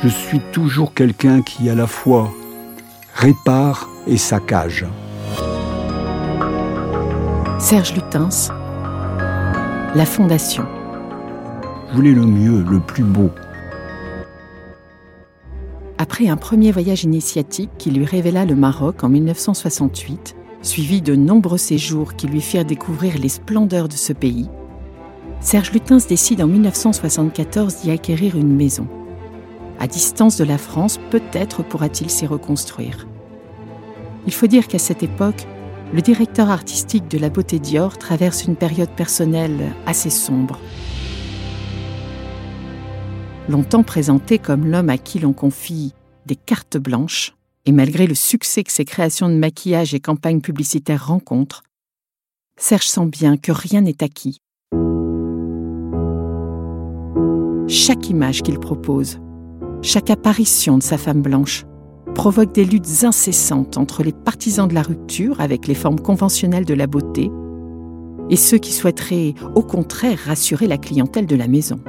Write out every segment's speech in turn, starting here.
Je suis toujours quelqu'un qui à la fois répare et saccage. Serge Lutens, La Fondation. Je voulais le mieux, le plus beau. Après un premier voyage initiatique qui lui révéla le Maroc en 1968, suivi de nombreux séjours qui lui firent découvrir les splendeurs de ce pays, Serge Lutens décide en 1974 d'y acquérir une maison. À distance de la France, peut-être pourra-t-il s'y reconstruire. Il faut dire qu'à cette époque, le directeur artistique de la Beauté Dior traverse une période personnelle assez sombre. Longtemps présenté comme l'homme à qui l'on confie des cartes blanches, et malgré le succès que ses créations de maquillage et campagnes publicitaires rencontrent, Serge sent bien que rien n'est acquis. Chaque image qu'il propose, chaque apparition de sa femme blanche, provoque des luttes incessantes entre les partisans de la rupture avec les formes conventionnelles de la beauté et ceux qui souhaiteraient au contraire rassurer la clientèle de la maison.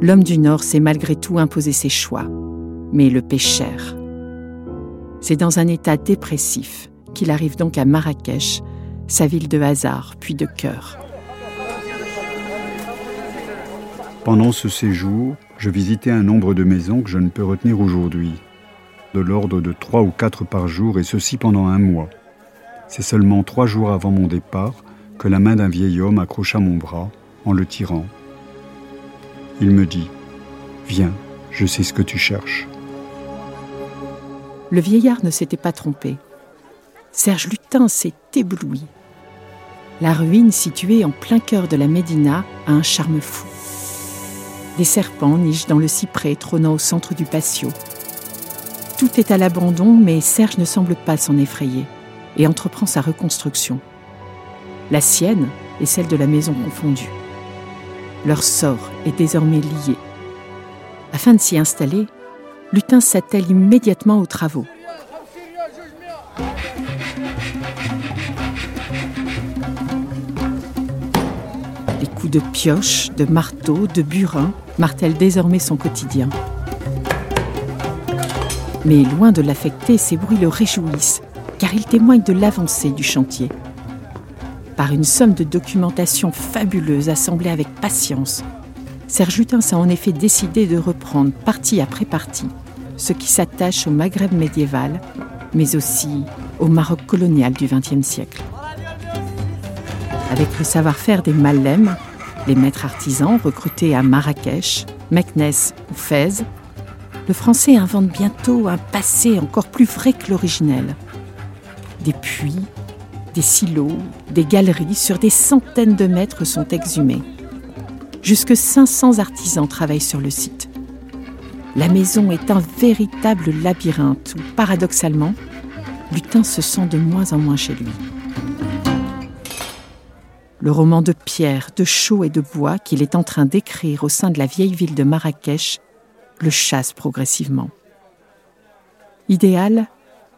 L'homme du Nord sait malgré tout imposer ses choix, mais le cher. C'est dans un état dépressif qu'il arrive donc à Marrakech, sa ville de hasard puis de cœur. Pendant ce séjour, je visitais un nombre de maisons que je ne peux retenir aujourd'hui de l'ordre de trois ou quatre par jour, et ceci pendant un mois. C'est seulement trois jours avant mon départ que la main d'un vieil homme accrocha mon bras en le tirant. Il me dit Viens, je sais ce que tu cherches. Le vieillard ne s'était pas trompé. Serge Lutin s'est ébloui. La ruine située en plein cœur de la Médina a un charme fou. Des serpents nichent dans le cyprès trônant au centre du patio. Tout est à l'abandon, mais Serge ne semble pas s'en effrayer et entreprend sa reconstruction. La sienne et celle de la maison confondue. Leur sort est désormais lié. Afin de s'y installer, Lutin s'attelle immédiatement aux travaux. De pioche, de marteau, de burin martèlent désormais son quotidien. Mais loin de l'affecter, ces bruits le réjouissent, car ils témoignent de l'avancée du chantier. Par une somme de documentation fabuleuse assemblée avec patience, Serge Lutens a en effet décidé de reprendre partie après partie ce qui s'attache au Maghreb médiéval, mais aussi au Maroc colonial du XXe siècle. Avec le savoir-faire des Malem, les maîtres artisans recrutés à Marrakech, Meknès ou Fès, le français invente bientôt un passé encore plus vrai que l'originel. Des puits, des silos, des galeries sur des centaines de mètres sont exhumés. Jusque 500 artisans travaillent sur le site. La maison est un véritable labyrinthe où, paradoxalement, Lutin se sent de moins en moins chez lui. Le roman de pierre, de chaux et de bois qu'il est en train d'écrire au sein de la vieille ville de Marrakech le chasse progressivement. Idéal,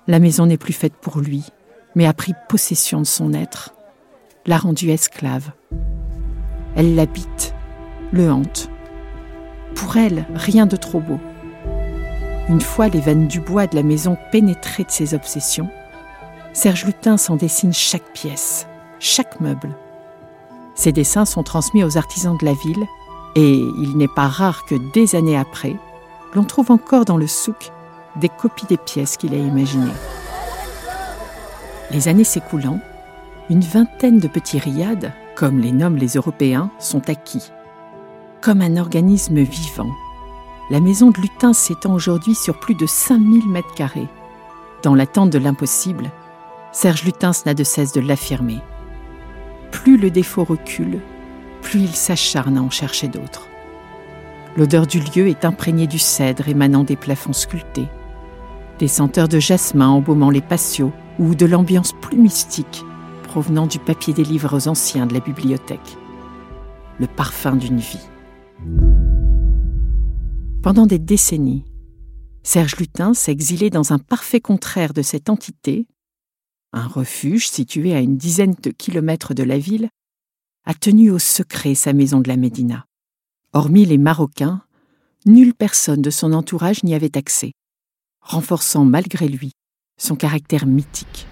la maison n'est plus faite pour lui, mais a pris possession de son être, l'a rendu esclave. Elle l'habite, le hante. Pour elle, rien de trop beau. Une fois les veines du bois de la maison pénétrées de ses obsessions, Serge Lutin s'en dessine chaque pièce, chaque meuble. Ses dessins sont transmis aux artisans de la ville et il n'est pas rare que des années après, l'on trouve encore dans le souk des copies des pièces qu'il a imaginées. Les années s'écoulant, une vingtaine de petits riads, comme les nomment les Européens, sont acquis. Comme un organisme vivant, la maison de Lutin s'étend aujourd'hui sur plus de 5000 mètres carrés. Dans l'attente de l'impossible, Serge Lutens n'a de cesse de l'affirmer. Plus le défaut recule, plus il s'acharne à en chercher d'autres. L'odeur du lieu est imprégnée du cèdre émanant des plafonds sculptés, des senteurs de jasmin embaumant les patios ou de l'ambiance plus mystique provenant du papier des livres anciens de la bibliothèque. Le parfum d'une vie. Pendant des décennies, Serge Lutin s'est exilé dans un parfait contraire de cette entité, un refuge situé à une dizaine de kilomètres de la ville, a tenu au secret sa maison de la Médina. Hormis les Marocains, nulle personne de son entourage n'y avait accès, renforçant malgré lui son caractère mythique.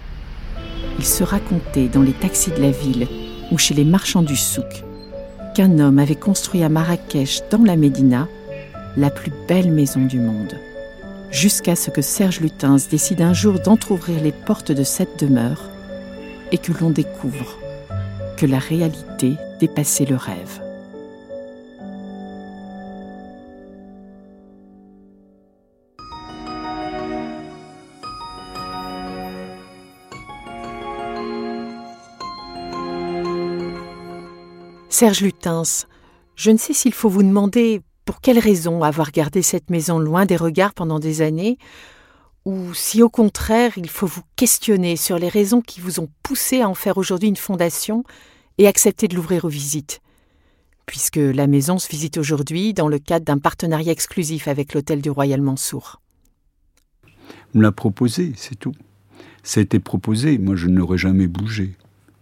Il se racontait dans les taxis de la ville ou chez les marchands du souk qu'un homme avait construit à Marrakech, dans la Médina, la plus belle maison du monde. Jusqu'à ce que Serge Lutens décide un jour d'entr'ouvrir les portes de cette demeure et que l'on découvre que la réalité dépassait le rêve. Serge Lutens, je ne sais s'il faut vous demander pour quelle raison avoir gardé cette maison loin des regards pendant des années, ou si au contraire il faut vous questionner sur les raisons qui vous ont poussé à en faire aujourd'hui une fondation et accepter de l'ouvrir aux visites? Puisque la maison se visite aujourd'hui dans le cadre d'un partenariat exclusif avec l'hôtel du Royal Mansour. On me l'a proposé, c'est tout. Ça a été proposé, moi je n'aurais jamais bougé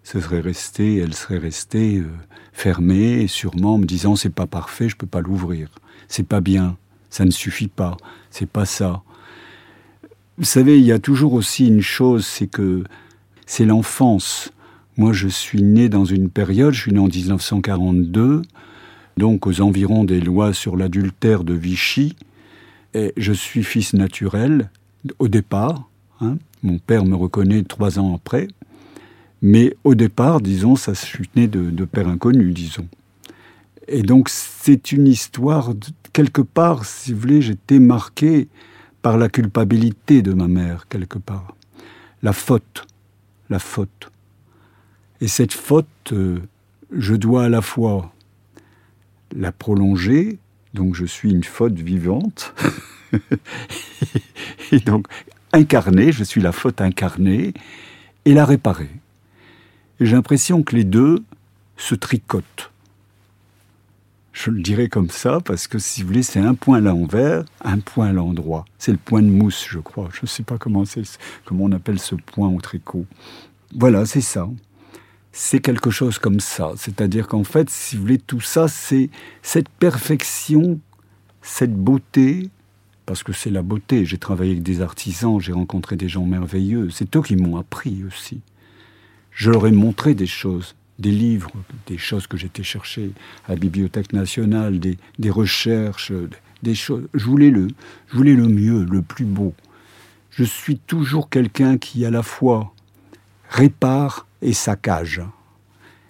ce serait resté, elle serait restée euh, fermée, sûrement me disant c'est pas parfait, je peux pas l'ouvrir, c'est pas bien, ça ne suffit pas, c'est pas ça. Vous savez, il y a toujours aussi une chose, c'est que c'est l'enfance. Moi, je suis né dans une période, je suis né en 1942, donc aux environs des lois sur l'adultère de Vichy, et je suis fils naturel au départ. Hein. Mon père me reconnaît trois ans après. Mais au départ, disons, ça se de, de père inconnu, disons. Et donc, c'est une histoire, quelque part, si vous voulez, j'étais marqué par la culpabilité de ma mère, quelque part. La faute, la faute. Et cette faute, euh, je dois à la fois la prolonger, donc je suis une faute vivante, et donc incarnée, je suis la faute incarnée, et la réparer j'ai l'impression que les deux se tricotent. Je le dirais comme ça parce que si vous voulez, c'est un point à l'envers, un point à l'endroit. C'est le point de mousse, je crois. Je ne sais pas comment, comment on appelle ce point au tricot. Voilà, c'est ça. C'est quelque chose comme ça. C'est-à-dire qu'en fait, si vous voulez, tout ça, c'est cette perfection, cette beauté, parce que c'est la beauté. J'ai travaillé avec des artisans, j'ai rencontré des gens merveilleux. C'est eux qui m'ont appris aussi je leur ai montré des choses, des livres, des choses que j'étais chercher à la Bibliothèque nationale, des, des, recherches, des choses. Je voulais, le, je voulais le mieux, le plus beau. Je suis toujours quelqu'un qui, à la fois, répare et saccage.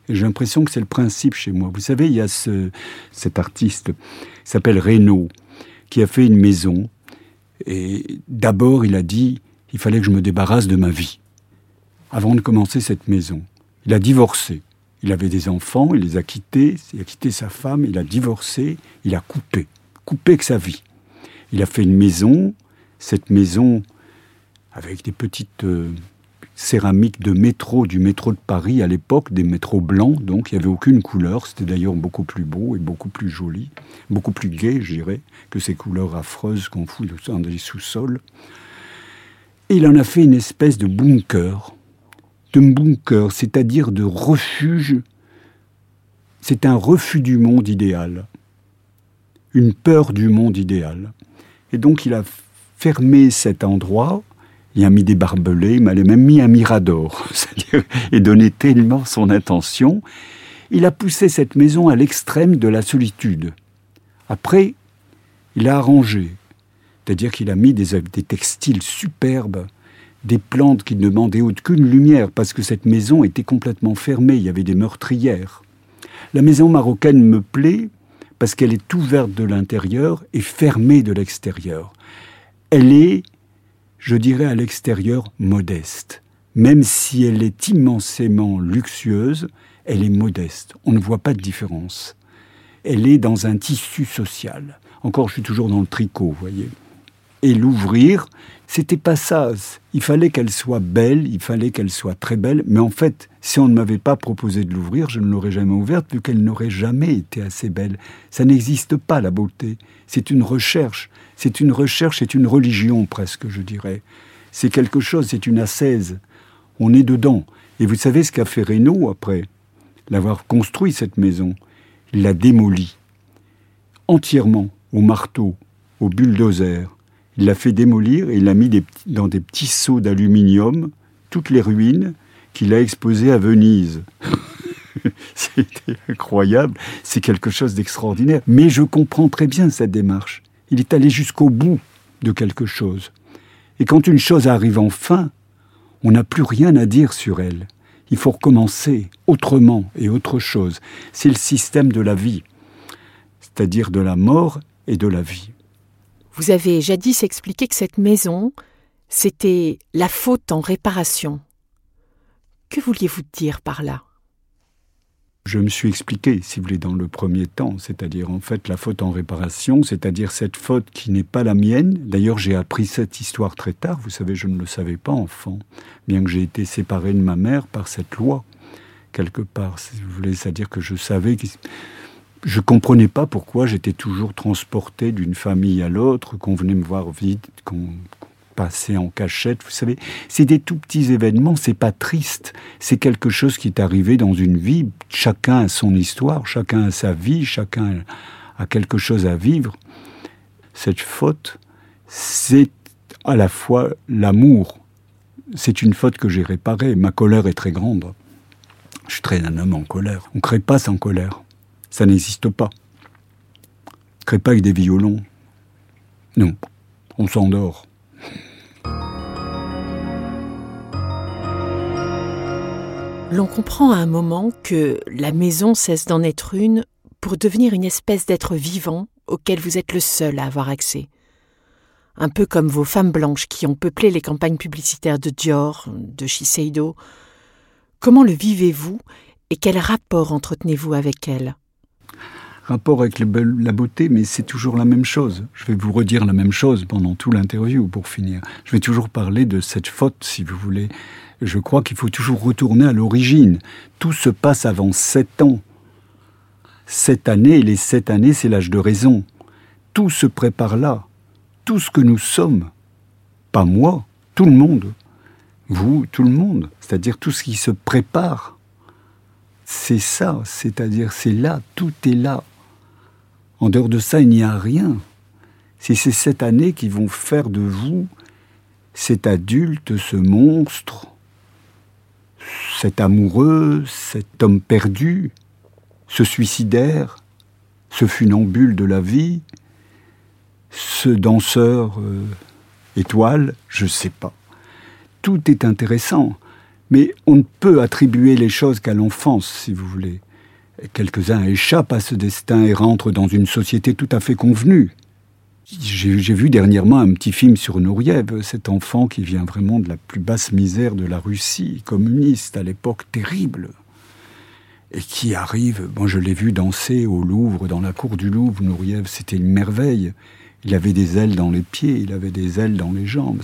Et j'ai l'impression que c'est le principe chez moi. Vous savez, il y a ce, cet artiste qui s'appelle Reynaud, qui a fait une maison. Et d'abord, il a dit, il fallait que je me débarrasse de ma vie avant de commencer cette maison. Il a divorcé. Il avait des enfants, il les a quittés, il a quitté sa femme, il a divorcé, il a coupé, coupé que sa vie. Il a fait une maison, cette maison avec des petites euh, céramiques de métro, du métro de Paris à l'époque, des métros blancs, donc il n'y avait aucune couleur, c'était d'ailleurs beaucoup plus beau et beaucoup plus joli, beaucoup plus gai, je dirais, que ces couleurs affreuses qu'on fout dans les sous-sols. Et il en a fait une espèce de bunker, de bunker, c'est-à-dire de refuge. C'est un refus du monde idéal, une peur du monde idéal. Et donc il a fermé cet endroit, il a mis des barbelés, il m'a même mis un mirador, et donné tellement son intention. Il a poussé cette maison à l'extrême de la solitude. Après, il a arrangé, c'est-à-dire qu'il a mis des textiles superbes, des plantes qui ne demandaient aucune lumière parce que cette maison était complètement fermée, il y avait des meurtrières. La maison marocaine me plaît parce qu'elle est ouverte de l'intérieur et fermée de l'extérieur. Elle est, je dirais à l'extérieur, modeste. Même si elle est immensément luxueuse, elle est modeste. On ne voit pas de différence. Elle est dans un tissu social. Encore, je suis toujours dans le tricot, vous voyez. Et l'ouvrir, c'était pas ça. Il fallait qu'elle soit belle, il fallait qu'elle soit très belle. Mais en fait, si on ne m'avait pas proposé de l'ouvrir, je ne l'aurais jamais ouverte, vu qu'elle n'aurait jamais été assez belle. Ça n'existe pas, la beauté. C'est une recherche. C'est une recherche, c'est une religion presque, je dirais. C'est quelque chose, c'est une ascèse. On est dedans. Et vous savez ce qu'a fait Reynaud après L'avoir construit, cette maison? Il l'a démolie. Entièrement. au marteau, au bulldozer. Il l'a fait démolir et il l'a mis dans des petits seaux d'aluminium, toutes les ruines qu'il a exposées à Venise. C'était incroyable, c'est quelque chose d'extraordinaire. Mais je comprends très bien cette démarche. Il est allé jusqu'au bout de quelque chose. Et quand une chose arrive enfin, on n'a plus rien à dire sur elle. Il faut recommencer autrement et autre chose. C'est le système de la vie, c'est-à-dire de la mort et de la vie. Vous avez jadis expliqué que cette maison, c'était la faute en réparation. Que vouliez-vous dire par là? Je me suis expliqué, si vous voulez, dans le premier temps, c'est-à-dire en fait la faute en réparation, c'est-à-dire cette faute qui n'est pas la mienne. D'ailleurs, j'ai appris cette histoire très tard, vous savez, je ne le savais pas enfant, bien que j'ai été séparé de ma mère par cette loi, quelque part, si vous voulez, c'est-à-dire que je savais je comprenais pas pourquoi j'étais toujours transporté d'une famille à l'autre, qu'on venait me voir vite, qu'on passer en cachette, vous savez, c'est des tout petits événements, c'est pas triste, c'est quelque chose qui est arrivé dans une vie, chacun a son histoire, chacun a sa vie, chacun a quelque chose à vivre. Cette faute, c'est à la fois l'amour, c'est une faute que j'ai réparée, ma colère est très grande. Je très un homme en colère. On ne crée pas sans colère. Ça n'existe pas. Crée des violons. Non, on s'endort. L'on comprend à un moment que la maison cesse d'en être une pour devenir une espèce d'être vivant auquel vous êtes le seul à avoir accès. Un peu comme vos femmes blanches qui ont peuplé les campagnes publicitaires de Dior, de Shiseido. Comment le vivez-vous et quel rapport entretenez-vous avec elles? Rapport avec la beauté, mais c'est toujours la même chose. Je vais vous redire la même chose pendant tout l'interview pour finir. Je vais toujours parler de cette faute, si vous voulez. Je crois qu'il faut toujours retourner à l'origine. Tout se passe avant sept ans. Sept années, les sept années, c'est l'âge de raison. Tout se prépare là. Tout ce que nous sommes. Pas moi, tout le monde. Vous, tout le monde. C'est-à-dire tout ce qui se prépare. C'est ça, c'est-à-dire c'est là, tout est là. En dehors de ça, il n'y a rien. C'est ces sept années qui vont faire de vous cet adulte, ce monstre, cet amoureux, cet homme perdu, ce suicidaire, ce funambule de la vie, ce danseur euh, étoile, je ne sais pas. Tout est intéressant, mais on ne peut attribuer les choses qu'à l'enfance, si vous voulez. Quelques-uns échappent à ce destin et rentrent dans une société tout à fait convenue. J'ai vu dernièrement un petit film sur Nouriev, cet enfant qui vient vraiment de la plus basse misère de la Russie communiste à l'époque terrible, et qui arrive, bon je l'ai vu danser au Louvre, dans la cour du Louvre, Nouriev, c'était une merveille. Il avait des ailes dans les pieds, il avait des ailes dans les jambes.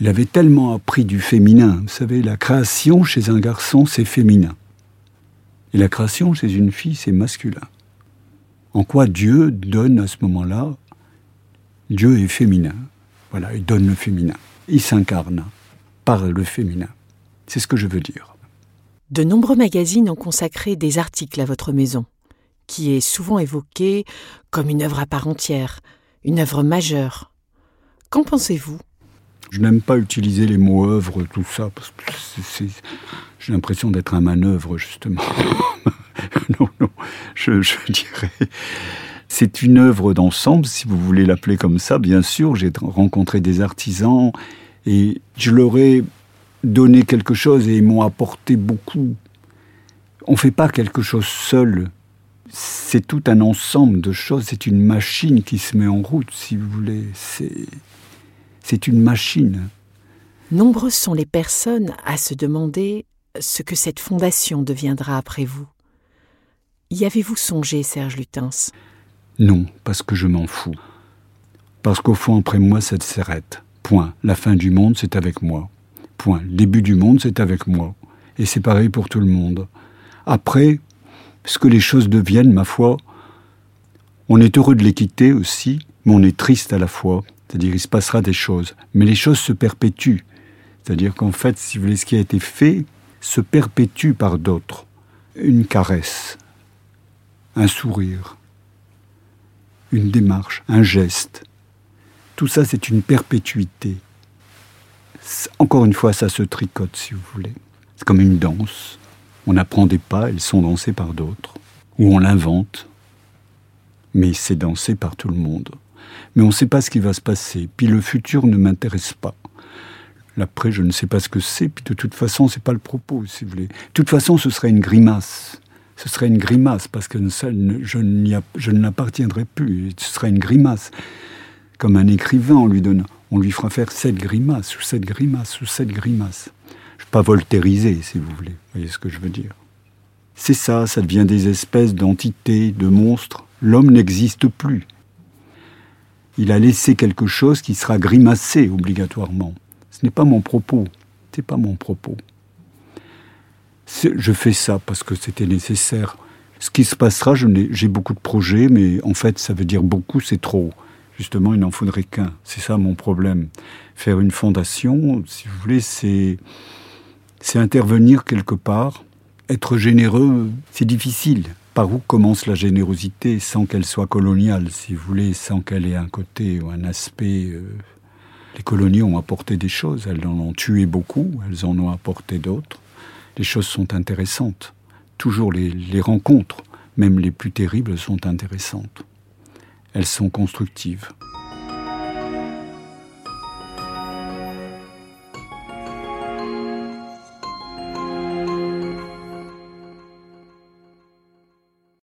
Il avait tellement appris du féminin. Vous savez, la création chez un garçon, c'est féminin. Et la création chez une fille, c'est masculin. En quoi Dieu donne à ce moment-là Dieu est féminin. Voilà, il donne le féminin. Il s'incarne par le féminin. C'est ce que je veux dire. De nombreux magazines ont consacré des articles à votre maison, qui est souvent évoquée comme une œuvre à part entière, une œuvre majeure. Qu'en pensez-vous? Je n'aime pas utiliser les mots œuvre, tout ça, parce que j'ai l'impression d'être un manœuvre, justement. non, non, je, je dirais c'est une œuvre d'ensemble, si vous voulez l'appeler comme ça. Bien sûr, j'ai rencontré des artisans et je leur ai donné quelque chose et ils m'ont apporté beaucoup. On ne fait pas quelque chose seul. C'est tout un ensemble de choses. C'est une machine qui se met en route, si vous voulez. C'est une machine. Nombreuses sont les personnes à se demander ce que cette fondation deviendra après vous. Y avez-vous songé, Serge Lutens? Non, parce que je m'en fous. Parce qu'au fond, après moi, ça s'arrête. Point. La fin du monde, c'est avec moi. Point. Le début du monde, c'est avec moi. Et c'est pareil pour tout le monde. Après, ce que les choses deviennent, ma foi, on est heureux de les quitter aussi, mais on est triste à la fois. C'est-à-dire, il se passera des choses. Mais les choses se perpétuent. C'est-à-dire qu'en fait, si vous voulez, ce qui a été fait se perpétue par d'autres. Une caresse, un sourire, une démarche, un geste. Tout ça, c'est une perpétuité. Encore une fois, ça se tricote, si vous voulez. C'est comme une danse. On apprend des pas, ils sont dansés par d'autres. Ou on l'invente. Mais c'est dansé par tout le monde. Mais on ne sait pas ce qui va se passer. Puis le futur ne m'intéresse pas. L'après, je ne sais pas ce que c'est. Puis de toute façon, c'est pas le propos, si vous voulez. De toute façon, ce serait une grimace. Ce serait une grimace parce que je ne l'appartiendrai plus. Ce serait une grimace. Comme un écrivain, on lui donne, on lui fera faire cette grimace ou cette grimace ou cette grimace. Je ne pas voltairiser, si vous voulez. Vous voyez ce que je veux dire C'est ça, ça devient des espèces d'entités, de monstres. L'homme n'existe plus. Il a laissé quelque chose qui sera grimacé obligatoirement. Ce n'est pas mon propos. C'est pas mon propos. Je fais ça parce que c'était nécessaire. Ce qui se passera, j'ai beaucoup de projets, mais en fait, ça veut dire beaucoup, c'est trop. Justement, il n'en faudrait qu'un. C'est ça mon problème. Faire une fondation, si vous voulez, c'est intervenir quelque part. Être généreux, c'est difficile. Par où commence la générosité sans qu'elle soit coloniale, si vous voulez, sans qu'elle ait un côté ou un aspect euh, les colonies ont apporté des choses, elles en ont tué beaucoup, elles en ont apporté d'autres. Les choses sont intéressantes. Toujours les, les rencontres, même les plus terribles, sont intéressantes. Elles sont constructives.